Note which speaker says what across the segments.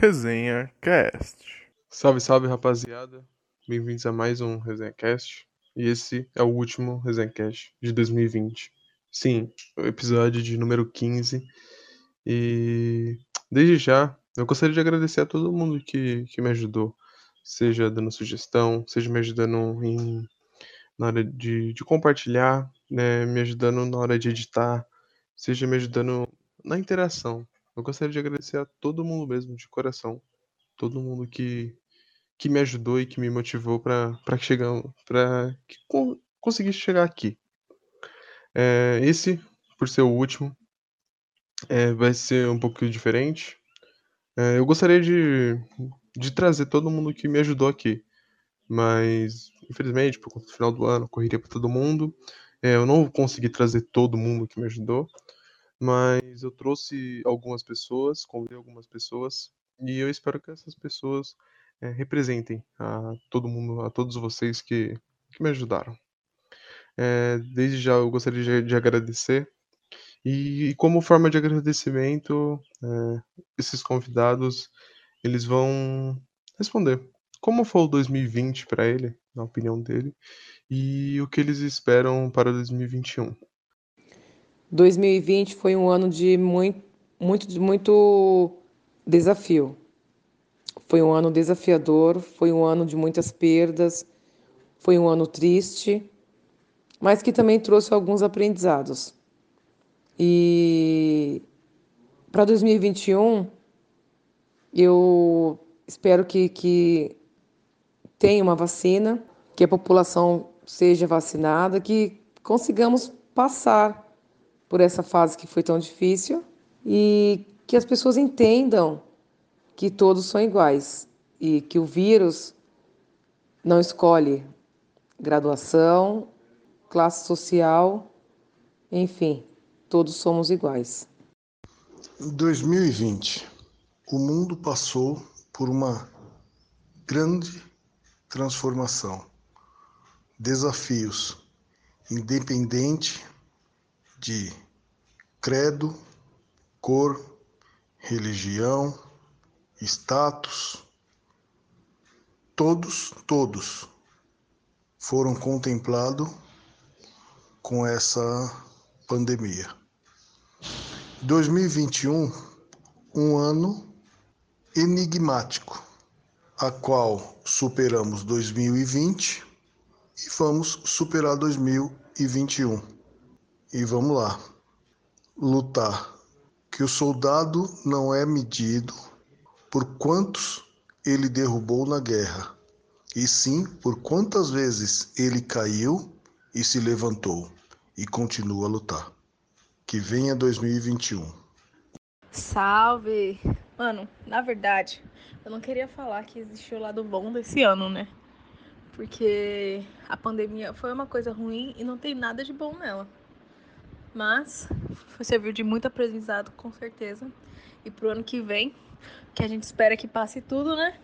Speaker 1: Resenha Cast.
Speaker 2: Salve, salve, rapaziada. Bem-vindos a mais um Resenha Cast. E esse é o último Resenha Cast de 2020. Sim, o episódio de número 15. E desde já, eu gostaria de agradecer a todo mundo que, que me ajudou. Seja dando sugestão, seja me ajudando em, na hora de, de compartilhar, né, me ajudando na hora de editar, seja me ajudando na interação. Eu gostaria de agradecer a todo mundo mesmo, de coração. Todo mundo que, que me ajudou e que me motivou para chegar, para que con conseguisse chegar aqui. É, esse, por ser o último, é, vai ser um pouquinho diferente. É, eu gostaria de, de trazer todo mundo que me ajudou aqui, mas infelizmente, por conta do final do ano, correria para todo mundo. É, eu não consegui trazer todo mundo que me ajudou, mas eu trouxe algumas pessoas, convidei algumas pessoas, e eu espero que essas pessoas é, representem a todo mundo, a todos vocês que, que me ajudaram. É, desde já eu gostaria de, de agradecer, e, e, como forma de agradecimento, é, esses convidados eles vão responder como foi o 2020 para ele, na opinião dele, e o que eles esperam para 2021.
Speaker 3: 2020 foi um ano de muito, muito, muito desafio. Foi um ano desafiador, foi um ano de muitas perdas, foi um ano triste, mas que também trouxe alguns aprendizados. E para 2021, eu espero que, que tenha uma vacina, que a população seja vacinada, que consigamos passar por essa fase que foi tão difícil e que as pessoas entendam que todos são iguais e que o vírus não escolhe graduação, classe social, enfim, todos somos iguais.
Speaker 4: 2020. O mundo passou por uma grande transformação. Desafios, independente de credo, cor, religião, status, todos, todos foram contemplados com essa pandemia. 2021, um ano enigmático, a qual superamos 2020 e vamos superar 2021. E vamos lá. Lutar. Que o soldado não é medido por quantos ele derrubou na guerra, e sim por quantas vezes ele caiu e se levantou e continua a lutar. Que venha 2021.
Speaker 5: Salve! Mano, na verdade, eu não queria falar que existiu o lado bom desse ano, né? Porque a pandemia foi uma coisa ruim e não tem nada de bom nela. Mas serviu de muito aprendizado, com certeza. E pro ano que vem, que a gente espera que passe tudo, né?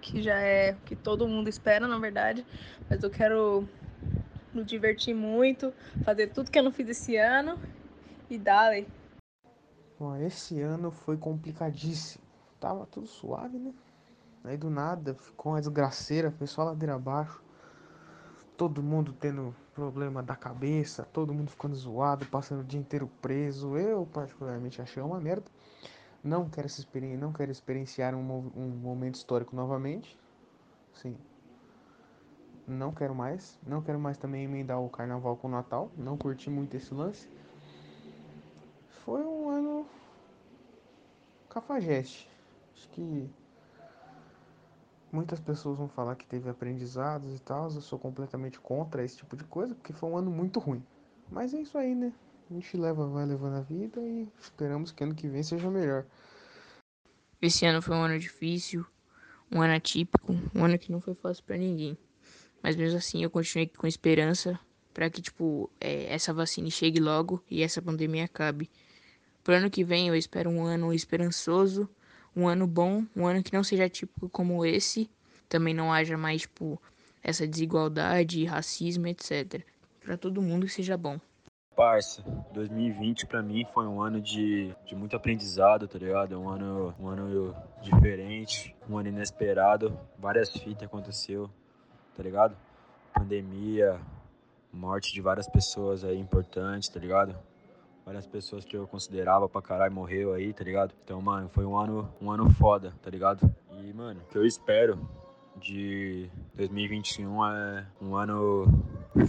Speaker 5: Que já é o que todo mundo espera, na verdade. Mas eu quero me divertir muito, fazer tudo que eu não fiz esse ano e dale.
Speaker 6: Bom, esse ano foi complicadíssimo. Tava tudo suave, né? Aí do nada ficou uma desgraceira, foi só ladeira abaixo todo mundo tendo problema da cabeça, todo mundo ficando zoado, passando o dia inteiro preso. Eu, particularmente, achei uma merda. Não quero, essa experiência, não quero experienciar um, um momento histórico novamente. Sim. Não quero mais. Não quero mais também emendar o carnaval com o Natal. Não curti muito esse lance. Foi um ano cafajeste. Acho que Muitas pessoas vão falar que teve aprendizados e tal. Eu sou completamente contra esse tipo de coisa, porque foi um ano muito ruim. Mas é isso aí, né? A gente leva, vai levando a vida e esperamos que ano que vem seja melhor.
Speaker 7: Esse ano foi um ano difícil, um ano atípico, um ano que não foi fácil para ninguém. Mas mesmo assim eu continuei com esperança para que tipo é, essa vacina chegue logo e essa pandemia acabe. Pro ano que vem eu espero um ano esperançoso um ano bom, um ano que não seja típico como esse, também não haja mais tipo essa desigualdade, racismo, etc. Para todo mundo que seja bom.
Speaker 8: Parça, 2020 pra mim foi um ano de, de muito aprendizado, tá ligado? Um ano, um ano diferente, um ano inesperado, várias fitas aconteceu, tá ligado? Pandemia, morte de várias pessoas aí importantes, tá ligado? Várias pessoas que eu considerava pra caralho morreu aí, tá ligado? Então, mano, foi um ano, um ano foda, tá ligado? E, mano, o que eu espero de 2021 é um ano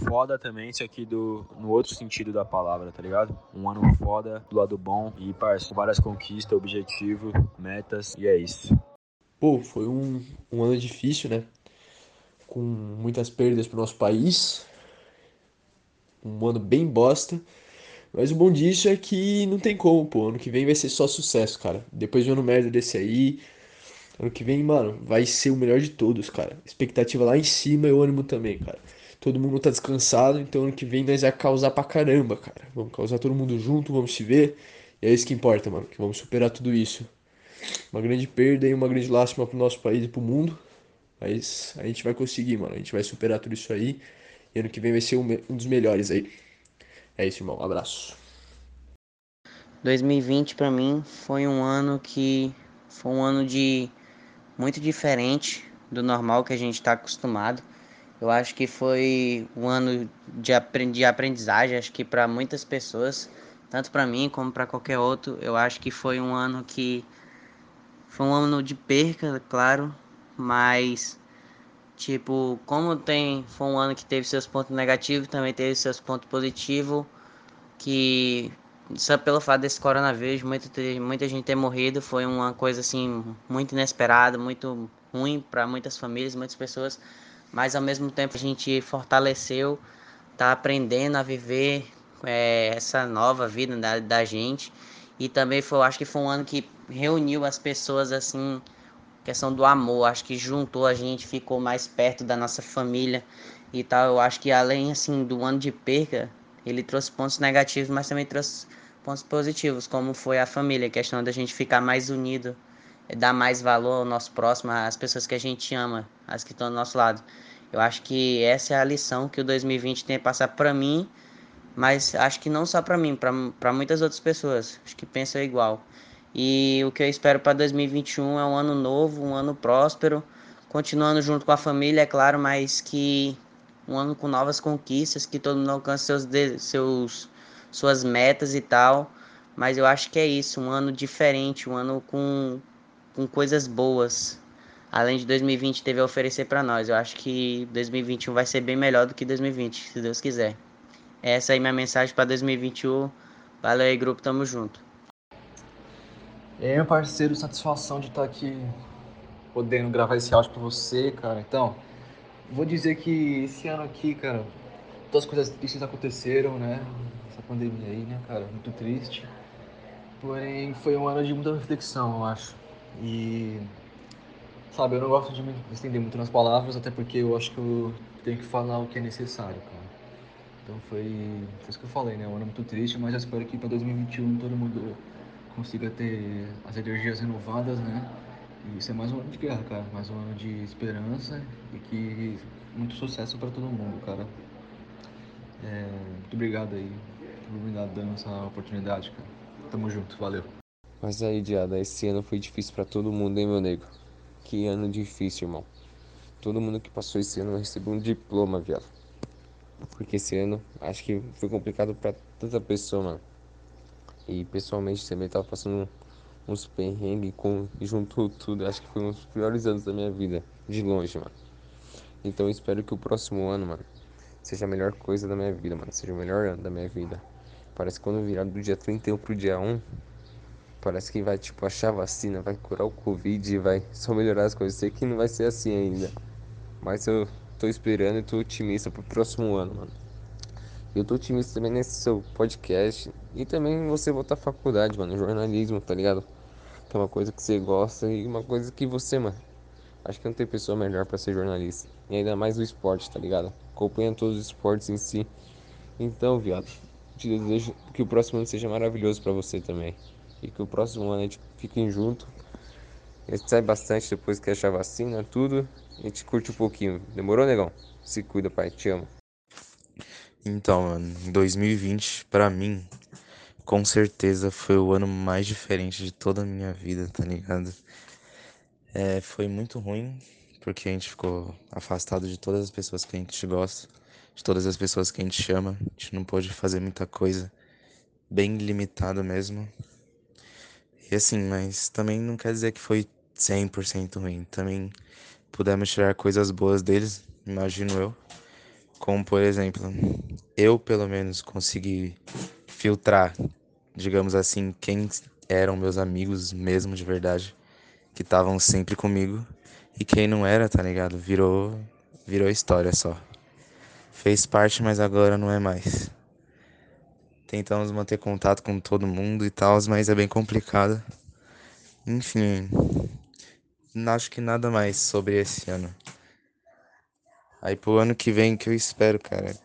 Speaker 8: foda também, isso aqui do, no outro sentido da palavra, tá ligado? Um ano foda, do lado bom e, parça, várias conquistas, objetivos, metas e é isso.
Speaker 9: Pô, foi um, um ano difícil, né? Com muitas perdas pro nosso país. Um ano bem bosta. Mas o bom disso é que não tem como, pô. Ano que vem vai ser só sucesso, cara. Depois de um ano merda desse aí, ano que vem, mano, vai ser o melhor de todos, cara. Expectativa lá em cima e o ânimo também, cara. Todo mundo tá descansado, então ano que vem nós vai causar pra caramba, cara. Vamos causar todo mundo junto, vamos se ver. E é isso que importa, mano, que vamos superar tudo isso. Uma grande perda e uma grande lástima pro nosso país e pro mundo. Mas a gente vai conseguir, mano. A gente vai superar tudo isso aí. E ano que vem vai ser um dos melhores aí. É isso, irmão. Um abraço.
Speaker 1: 2020 para mim foi um ano que foi um ano de muito diferente do normal que a gente está acostumado. Eu acho que foi um ano de aprendizagem, acho que para muitas pessoas, tanto para mim como para qualquer outro, eu acho que foi um ano que foi um ano de perca, claro, mas tipo, como tem foi um ano que teve seus pontos negativos, também teve seus pontos positivos, que só pelo fato desse coronavírus, muita, muita gente ter morrido, foi uma coisa assim muito inesperada, muito ruim para muitas famílias, muitas pessoas mas ao mesmo tempo a gente fortaleceu, tá aprendendo a viver é, essa nova vida da, da gente. E também foi, acho que foi um ano que reuniu as pessoas assim, questão do amor, acho que juntou a gente, ficou mais perto da nossa família e tal. Eu acho que além assim do ano de perca, ele trouxe pontos negativos, mas também trouxe pontos positivos, como foi a família, a questão da gente ficar mais unido dar mais valor ao nosso próximo, às pessoas que a gente ama, as que estão do nosso lado. Eu acho que essa é a lição que o 2020 tem a passar para mim, mas acho que não só para mim, para muitas outras pessoas, acho que pensam igual. E o que eu espero para 2021 é um ano novo, um ano próspero, continuando junto com a família, é claro, mas que um ano com novas conquistas, que todo mundo alcance seus, seus suas metas e tal. Mas eu acho que é isso, um ano diferente, um ano com com coisas boas, além de 2020 teve a oferecer para nós. Eu acho que 2021 vai ser bem melhor do que 2020, se Deus quiser. Essa é minha mensagem para 2021. Valeu aí, grupo, tamo junto.
Speaker 10: E aí, meu parceiro, satisfação de estar aqui podendo gravar esse áudio para você, cara. Então, vou dizer que esse ano aqui, cara, todas as coisas tristes aconteceram, né? Essa pandemia aí, né, cara? Muito triste. Porém, foi um ano de muita reflexão, eu acho. E, sabe, eu não gosto de me estender muito nas palavras, até porque eu acho que eu tenho que falar o que é necessário, cara. Então foi, foi isso que eu falei, né? Um ano muito triste, mas eu espero que para 2021 todo mundo consiga ter as energias renovadas, né? E isso é mais um ano de guerra, cara. Mais um ano de esperança e que muito sucesso para todo mundo, cara. É, muito obrigado aí por me dar dando essa oportunidade, cara. Tamo junto, valeu.
Speaker 11: Mas aí, Diada, esse ano foi difícil para todo mundo, hein, meu nego? Que ano difícil, irmão. Todo mundo que passou esse ano recebeu um diploma, viado. Porque esse ano acho que foi complicado para tanta pessoa, mano. E pessoalmente também tava passando uns perrengues com juntou tudo. Acho que foi um dos piores anos da minha vida, de longe, mano. Então espero que o próximo ano, mano, seja a melhor coisa da minha vida, mano. Seja o melhor ano da minha vida. Parece que quando virar do dia 31 pro dia 1, Parece que vai, tipo, achar vacina, vai curar o Covid, vai só melhorar as coisas. Sei que não vai ser assim ainda. Mas eu tô esperando e tô otimista pro próximo ano, mano. Eu tô otimista também nesse seu podcast. E também você voltar à faculdade, mano. Jornalismo, tá ligado? Que é uma coisa que você gosta e uma coisa que você, mano. Acho que não tem pessoa melhor para ser jornalista. E ainda mais o esporte, tá ligado? Acompanha todos os esportes em si. Então, viado, te desejo que o próximo ano seja maravilhoso para você também e que o próximo ano a gente fique junto. A gente sai bastante depois que achar vacina, tudo. A gente curte um pouquinho. Demorou, negão? Se cuida, pai. Te amo.
Speaker 12: Então, mano, 2020 pra mim, com certeza foi o ano mais diferente de toda a minha vida, tá ligado? É, foi muito ruim, porque a gente ficou afastado de todas as pessoas que a gente gosta, de todas as pessoas que a gente chama, a gente não pôde fazer muita coisa, bem limitado mesmo. E assim, mas também não quer dizer que foi 100% ruim, também pudemos tirar coisas boas deles, imagino eu. Como por exemplo, eu pelo menos consegui filtrar, digamos assim, quem eram meus amigos mesmo de verdade, que estavam sempre comigo, e quem não era, tá ligado? Virou virou história só. Fez parte, mas agora não é mais. Tentamos manter contato com todo mundo e tal, mas é bem complicado. Enfim, acho que nada mais sobre esse ano. Aí pro ano que vem, que eu espero, cara,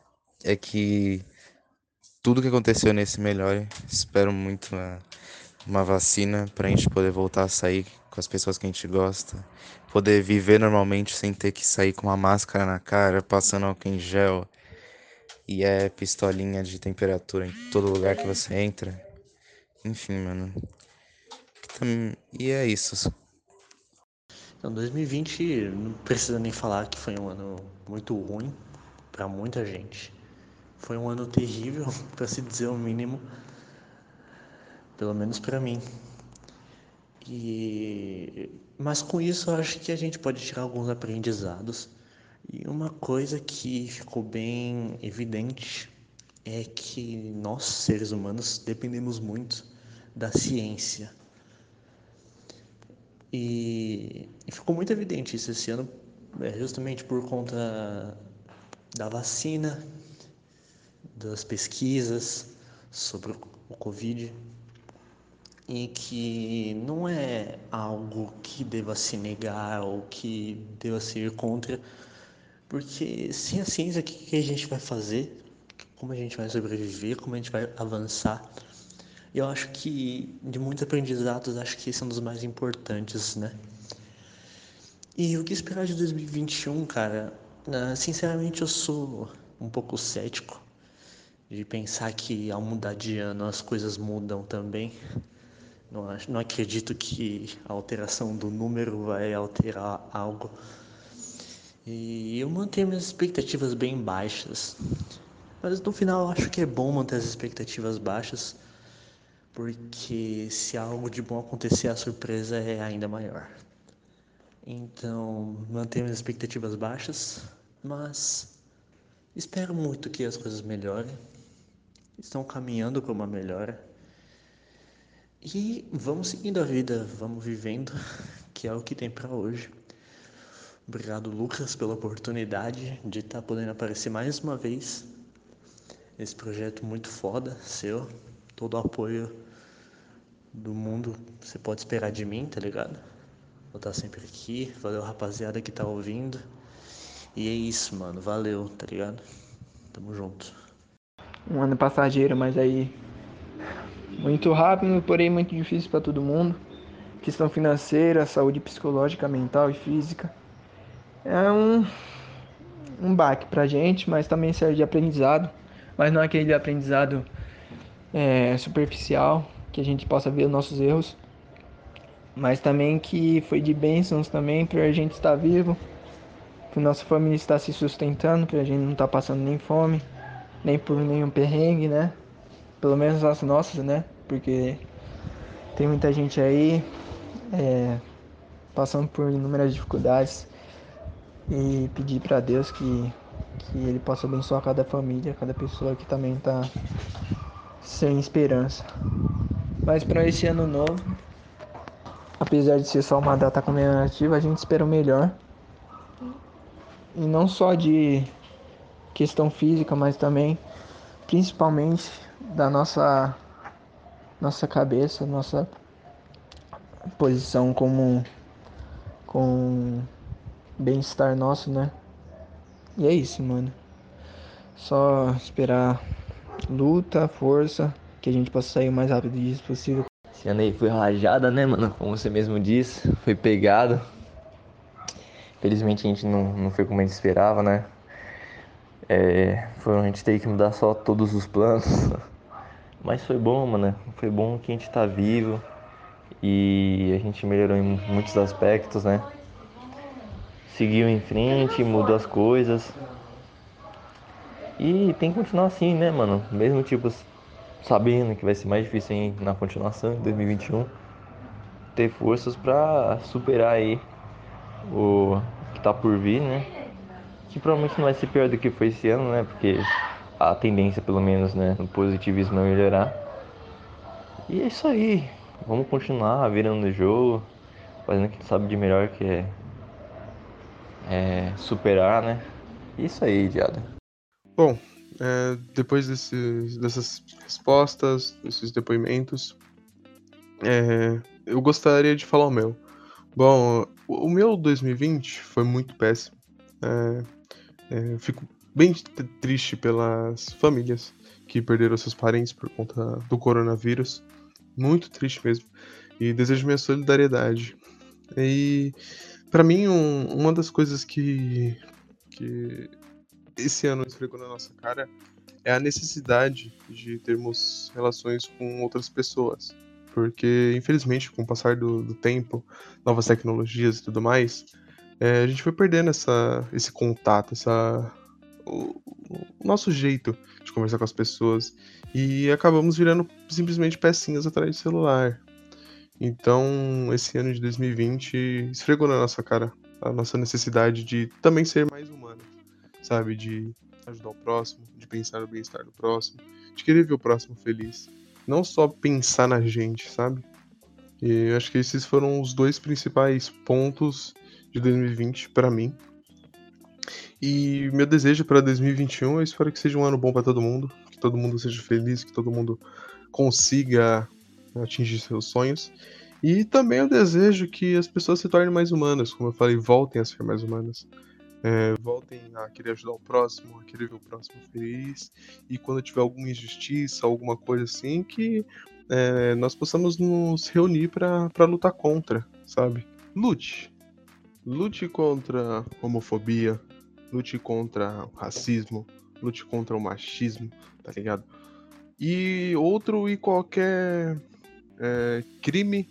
Speaker 12: é que tudo que aconteceu nesse melhore. Espero muito uma, uma vacina pra gente poder voltar a sair com as pessoas que a gente gosta. Poder viver normalmente sem ter que sair com uma máscara na cara, passando álcool em gel. E é pistolinha de temperatura em todo lugar que você entra. Enfim, mano. E é isso.
Speaker 13: Então, 2020 não precisa nem falar que foi um ano muito ruim para muita gente. Foi um ano terrível, para se dizer o mínimo, pelo menos para mim. E mas com isso eu acho que a gente pode tirar alguns aprendizados. E uma coisa que ficou bem evidente é que nós, seres humanos, dependemos muito da ciência. E, e ficou muito evidente isso esse ano, é, justamente por conta da vacina, das pesquisas sobre o Covid, e que não é algo que deva se negar ou que deva ser contra, porque sem a ciência, o que a gente vai fazer? Como a gente vai sobreviver? Como a gente vai avançar? Eu acho que de muitos aprendizados, acho que esse é um dos mais importantes, né? E o que esperar de 2021, cara? Uh, sinceramente, eu sou um pouco cético de pensar que ao mudar de ano as coisas mudam também. Não, não acredito que a alteração do número vai alterar algo. E eu mantenho minhas expectativas bem baixas. Mas no final eu acho que é bom manter as expectativas baixas porque se algo de bom acontecer, a surpresa é ainda maior. Então, mantenho as expectativas baixas, mas espero muito que as coisas melhorem. Estão caminhando para uma melhora. E vamos seguindo a vida, vamos vivendo, que é o que tem para hoje. Obrigado, Lucas, pela oportunidade de estar tá podendo aparecer mais uma vez nesse projeto muito foda seu. Todo o apoio do mundo você pode esperar de mim, tá ligado? Vou estar sempre aqui. Valeu, rapaziada que tá ouvindo. E é isso, mano. Valeu, tá ligado? Tamo junto.
Speaker 14: Um ano passageiro, mas aí muito rápido, porém muito difícil para todo mundo. Questão financeira, saúde psicológica, mental e física. É um um baque pra gente, mas também serve de aprendizado, mas não aquele aprendizado é, superficial, que a gente possa ver os nossos erros, mas também que foi de bênçãos também para a gente estar vivo, que nossa família está se sustentando, que a gente não está passando nem fome, nem por nenhum perrengue, né? Pelo menos as nossas, né? Porque tem muita gente aí é, passando por inúmeras dificuldades e pedir para Deus que, que Ele possa abençoar cada família, cada pessoa que também está sem esperança. Mas para esse ano novo, apesar de ser só uma data comemorativa, a gente espera o melhor. E não só de questão física, mas também, principalmente, da nossa, nossa cabeça, nossa posição como com bem-estar nosso, né? E é isso, mano. Só esperar luta, força que a gente possa sair o mais rápido disso possível.
Speaker 11: Esse ano aí foi rajada, né, mano? Como você mesmo disse, foi pegado. Felizmente a gente não, não foi como a gente esperava, né?
Speaker 15: É, foi a gente ter que mudar só todos os planos. Mas foi bom, mano. Foi bom que a gente tá vivo e a gente melhorou em muitos aspectos, né? Seguiu em frente, mudou as coisas. E tem que continuar assim, né, mano? Mesmo tipo sabendo que vai ser mais difícil hein, na continuação em 2021, ter forças para superar aí o que tá por vir, né? Que provavelmente não vai ser pior do que foi esse ano, né? Porque a tendência, pelo menos, né, no positivismo é melhorar. E é isso aí. Vamos continuar virando o jogo, fazendo o que sabe de melhor, que é, é superar, né? Isso aí, Diada.
Speaker 2: Bom, é, depois dessas respostas, desses depoimentos, é, eu gostaria de falar o meu. Bom, o meu 2020 foi muito péssimo. É, é, fico bem triste pelas famílias que perderam seus parentes por conta do coronavírus. Muito triste mesmo. E desejo minha solidariedade. E para mim um, uma das coisas que, que esse ano esfregou na nossa cara é a necessidade de termos relações com outras pessoas. Porque, infelizmente, com o passar do, do tempo, novas tecnologias e tudo mais, é, a gente foi perdendo essa, esse contato, essa, o, o nosso jeito de conversar com as pessoas. E acabamos virando simplesmente pecinhas atrás do celular. Então, esse ano de 2020 esfregou na nossa cara a nossa necessidade de também ser mais humano, sabe? De ajudar o próximo, de pensar no bem-estar do próximo, de querer ver o próximo feliz. Não só pensar na gente, sabe? E eu acho que esses foram os dois principais pontos de 2020 para mim. E meu desejo para 2021, eu espero que seja um ano bom para todo mundo, que todo mundo seja feliz, que todo mundo consiga atingir seus sonhos. E também eu desejo que as pessoas se tornem mais humanas, como eu falei, voltem a ser mais humanas. É, voltem a querer ajudar o próximo, a querer ver o próximo feliz. E quando tiver alguma injustiça, alguma coisa assim, que é, nós possamos nos reunir para lutar contra, sabe? Lute. Lute contra a homofobia, lute contra o racismo, lute contra o machismo, tá ligado? E outro e qualquer é, crime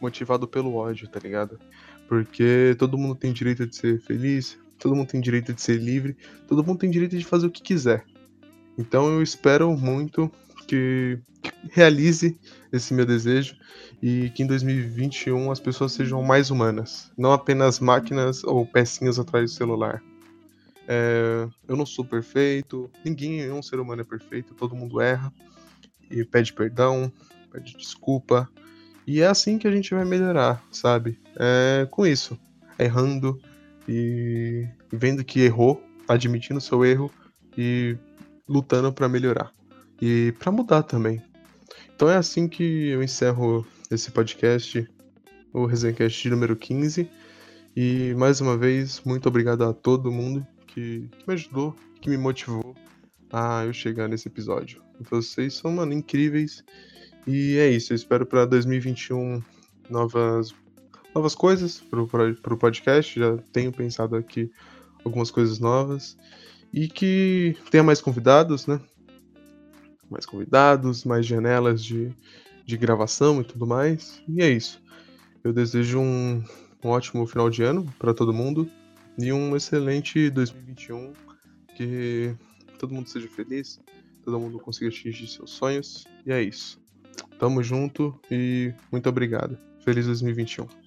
Speaker 2: motivado pelo ódio, tá ligado? Porque todo mundo tem direito de ser feliz, todo mundo tem direito de ser livre, todo mundo tem direito de fazer o que quiser. Então eu espero muito que, realize esse meu desejo e que em 2021 as pessoas sejam mais humanas, não apenas máquinas ou pecinhas atrás do celular. É, eu não sou perfeito, ninguém, nenhum ser humano é perfeito, todo mundo erra e pede perdão, pede desculpa, e é assim que a gente vai melhorar, sabe? É com isso, errando e vendo que errou, admitindo seu erro e lutando para melhorar e para mudar também. Então é assim que eu encerro esse podcast, o Resencast número 15. E mais uma vez, muito obrigado a todo mundo que, que me ajudou, que me motivou a eu chegar nesse episódio. Vocês são, mano, incríveis. E é isso, eu espero para 2021 novas novas coisas pro, pro podcast. Já tenho pensado aqui algumas coisas novas. E que tenha mais convidados, né? Mais convidados, mais janelas de, de gravação e tudo mais. E é isso. Eu desejo um, um ótimo final de ano para todo mundo e um excelente 2021. Que todo mundo seja feliz, todo mundo consiga atingir seus sonhos. E é isso. Tamo junto e muito obrigado. Feliz 2021.